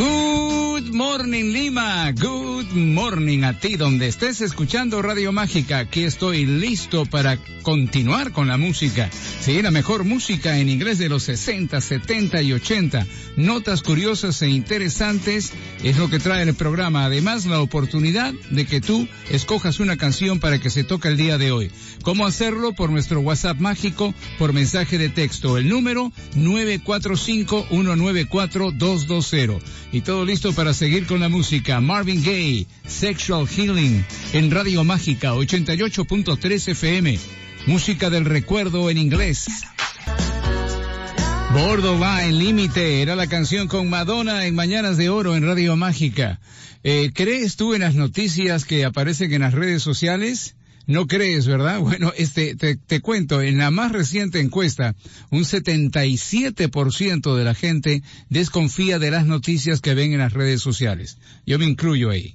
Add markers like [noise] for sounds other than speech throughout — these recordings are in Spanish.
Goo. Good morning Lima, good morning a ti donde estés escuchando Radio Mágica. Aquí estoy listo para continuar con la música. Sí, la mejor música en inglés de los 60, 70 y 80. Notas curiosas e interesantes es lo que trae el programa. Además, la oportunidad de que tú escojas una canción para que se toque el día de hoy. ¿Cómo hacerlo? Por nuestro WhatsApp mágico, por mensaje de texto. El número 945-194-220. Y todo listo para seguir con la música. Marvin Gaye, Sexual Healing, en Radio Mágica 88.3 FM. Música del recuerdo en inglés. Borderline Límite era la canción con Madonna en Mañanas de Oro en Radio Mágica. Eh, ¿Crees tú en las noticias que aparecen en las redes sociales? No crees, ¿verdad? [laughs] Bueno, este, te, cuento, en la más reciente encuesta, un 77% de la gente desconfía de las noticias que ven en las redes sociales. Yo me incluyo ahí.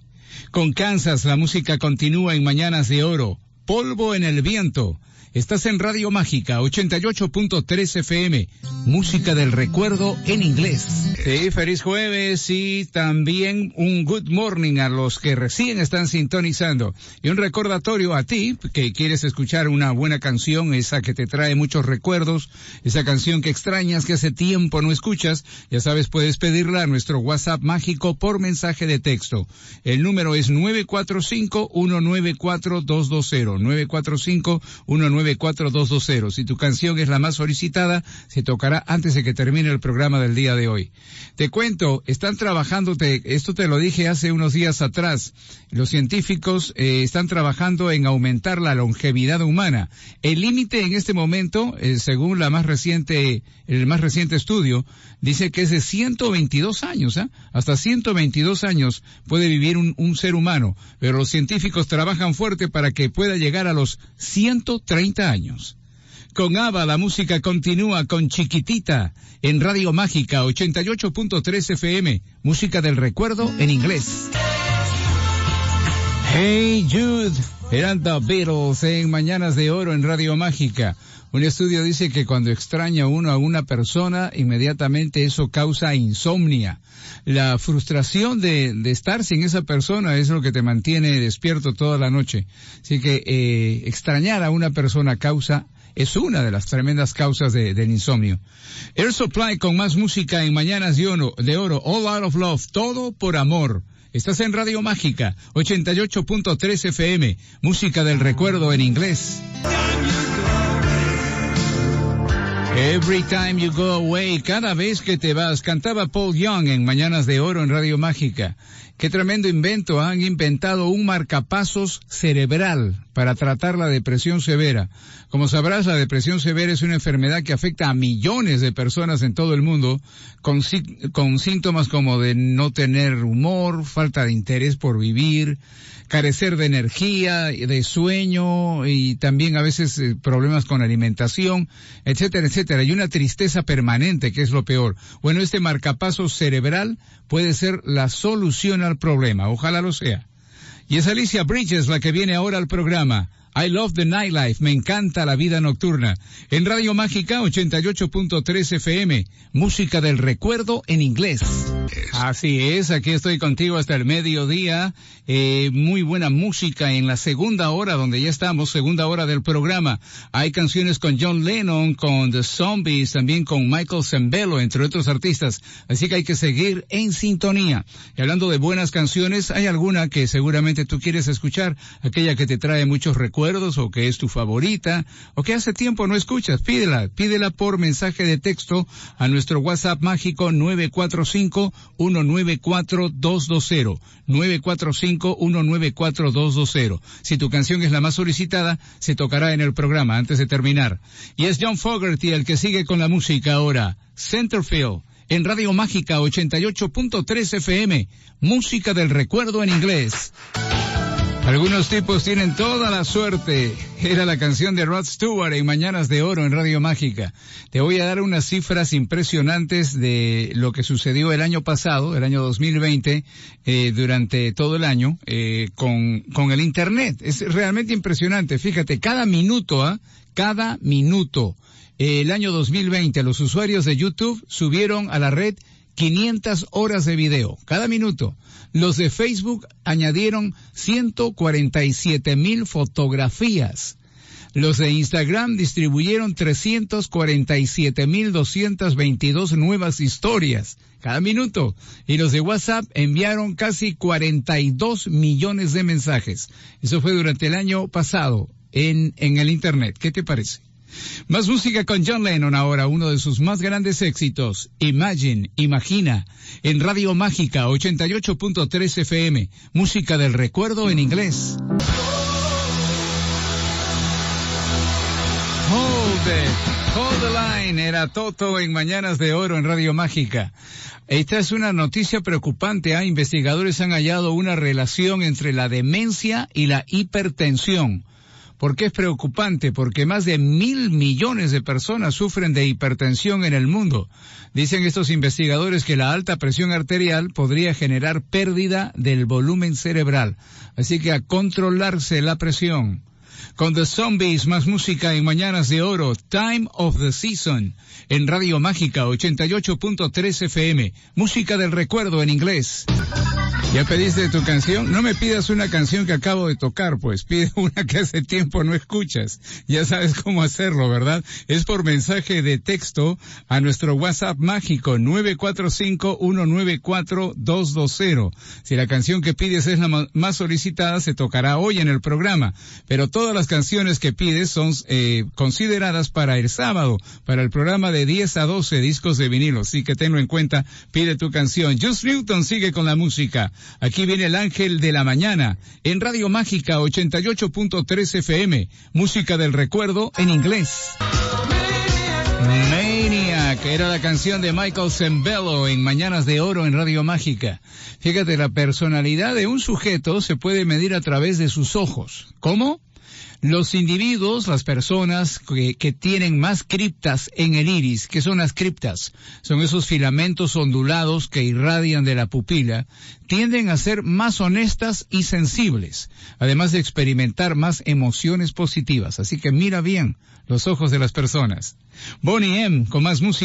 Con Kansas, la música continúa en Mañanas de Oro. Polvo en el viento. Estás en Radio Mágica 88.3 FM, música del recuerdo en inglés. Sí, feliz jueves y también un good morning a los que recién están sintonizando. Y un recordatorio a ti que quieres escuchar una buena canción, esa que te trae muchos recuerdos, esa canción que extrañas que hace tiempo no escuchas, ya sabes, puedes pedirla a nuestro WhatsApp mágico por mensaje de texto. El número es 945-194-220, 945-194-220. Si tu canción es la más solicitada, se tocará antes de que termine el programa del día de hoy. Te cuento, están trabajando, te, esto te lo dije hace unos días atrás, los científicos eh, están trabajando en aumentar la longevidad humana. El límite en este momento, eh, según la más reciente, el más reciente estudio, dice que es de 122 años, ¿eh? hasta 122 años puede vivir un, un ser humano, pero los científicos trabajan fuerte para que pueda llegar a los 130 años. Con ABBA la música continúa con Chiquitita en Radio Mágica 88.3 FM, música del recuerdo en inglés. Hey Jude, eran The Beatles en Mañanas de Oro en Radio Mágica. Un estudio dice que cuando extraña uno a una persona, inmediatamente eso causa insomnia. La frustración de, estar sin esa persona es lo que te mantiene despierto toda la noche. Así que eh, extrañar a una persona causa es una de las tremendas causas de, del insomnio. Air Supply con más música en Mañanas de Oro, de Oro, All Out of Love, todo por amor. Estás en Radio Mágica, 88.3 FM, música del recuerdo en inglés. Every time you go away, cada vez que te vas, cantaba Paul Young en Mañanas de Oro en Radio Mágica. Qué tremendo invento, han inventado un marcapasos cerebral para tratar la depresión severa. Como sabrás, la depresión severa es una enfermedad que afecta a millones de personas en todo el mundo, con, síntomas como de no tener humor, falta de interés por vivir, carecer de energía, de sueño y también a veces eh, problemas con alimentación, etcétera, etcétera. Y una tristeza permanente, que es lo peor. Bueno, este marcapasos cerebral puede ser la solución al problema. Ojalá lo sea. Y es Alicia Bridges la que viene ahora al programa. I love the nightlife, me encanta la vida nocturna. En Radio Mágica 88.3 FM, música del recuerdo en inglés. Así es, aquí estoy contigo hasta el mediodía. Eh, muy buena música en la segunda hora, donde ya estamos, segunda hora del programa. Hay canciones con John Lennon, con The Zombies, también con Michael Zembello, entre otros artistas. Así que hay que seguir en sintonía. Y hablando de buenas canciones, hay alguna que seguramente tú quieres escuchar, aquella que te trae muchos recuerdos o que es tu favorita o que hace tiempo no escuchas, pídela, pídela por mensaje de texto a nuestro WhatsApp mágico 945-194-220, 945-194-220. Si tu canción es la más solicitada, se tocará en el programa antes de terminar. Y es John Fogerty el que sigue con la música ahora, Centerfield en Radio Mágica 88.3 FM, música del recuerdo en inglés. Algunos tipos tienen toda la suerte. Era la canción de Rod Stewart en Mañanas de Oro en Radio Mágica. Te voy a dar unas cifras impresionantes de lo que sucedió el año pasado, el año 2020, eh, durante todo el año, eh, con, con el Internet. Es realmente impresionante. Fíjate, cada minuto, ¿ah? Cada minuto. el año 2020, los usuarios de YouTube subieron a la red 500 horas de video cada minuto. Los de Facebook añadieron 147 mil fotografías. Los de Instagram distribuyeron 347 mil 222 nuevas historias cada minuto. Y los de WhatsApp enviaron casi 42 millones de mensajes. Eso fue durante el año pasado en, en el Internet. ¿Qué te parece? Más música con John Lennon ahora, uno de sus más grandes éxitos, Imagine, Imagina, en Radio Mágica 88.3 FM, música del recuerdo en inglés. Hold it, hold the line, era Toto en Mañanas de Oro en Radio Mágica. Esta es una noticia preocupante. ¿eh? Investigadores han hallado una relación entre la demencia y la hipertensión. ¿Por qué es preocupante? Porque más de mil millones de personas sufren de hipertensión en el mundo. Dicen estos investigadores que la alta presión arterial podría generar pérdida del volumen cerebral. Así que a controlarse la presión. Con The Zombies, más música en Mañanas de Oro, Time of the Season, en Radio Mágica 88.3 FM, música del recuerdo en inglés. ¿Ya pediste tu canción? No me pidas una canción que acabo de tocar, pues pide [laughs] una que hace tiempo no escuchas. Ya sabes cómo hacerlo, ¿verdad? Es por mensaje de texto a nuestro WhatsApp mágico 945-194-220. Si la canción que pides es la más solicitada, se tocará hoy en el programa. Pero todas las canciones que pides son eh, consideradas para el sábado, para el programa de 10 a 12 discos de vinilo. Así que tenlo en cuenta, pide tu canción. Just Newton sigue con la música. Aquí viene el ángel de la mañana en Radio Mágica 88.3 FM, música del recuerdo en inglés. Maniac era la canción de Michael Zembello en Mañanas de Oro en Radio Mágica. Fíjate, la personalidad de un sujeto se puede medir a través de sus ojos. ¿Cómo? Los individuos, las personas que, que, tienen más criptas en el iris, que son las criptas, son esos filamentos ondulados que irradian de la pupila, tienden a ser más honestas y sensibles, además de experimentar más emociones positivas. Así que mira bien los ojos de las personas. Bonnie M, con más música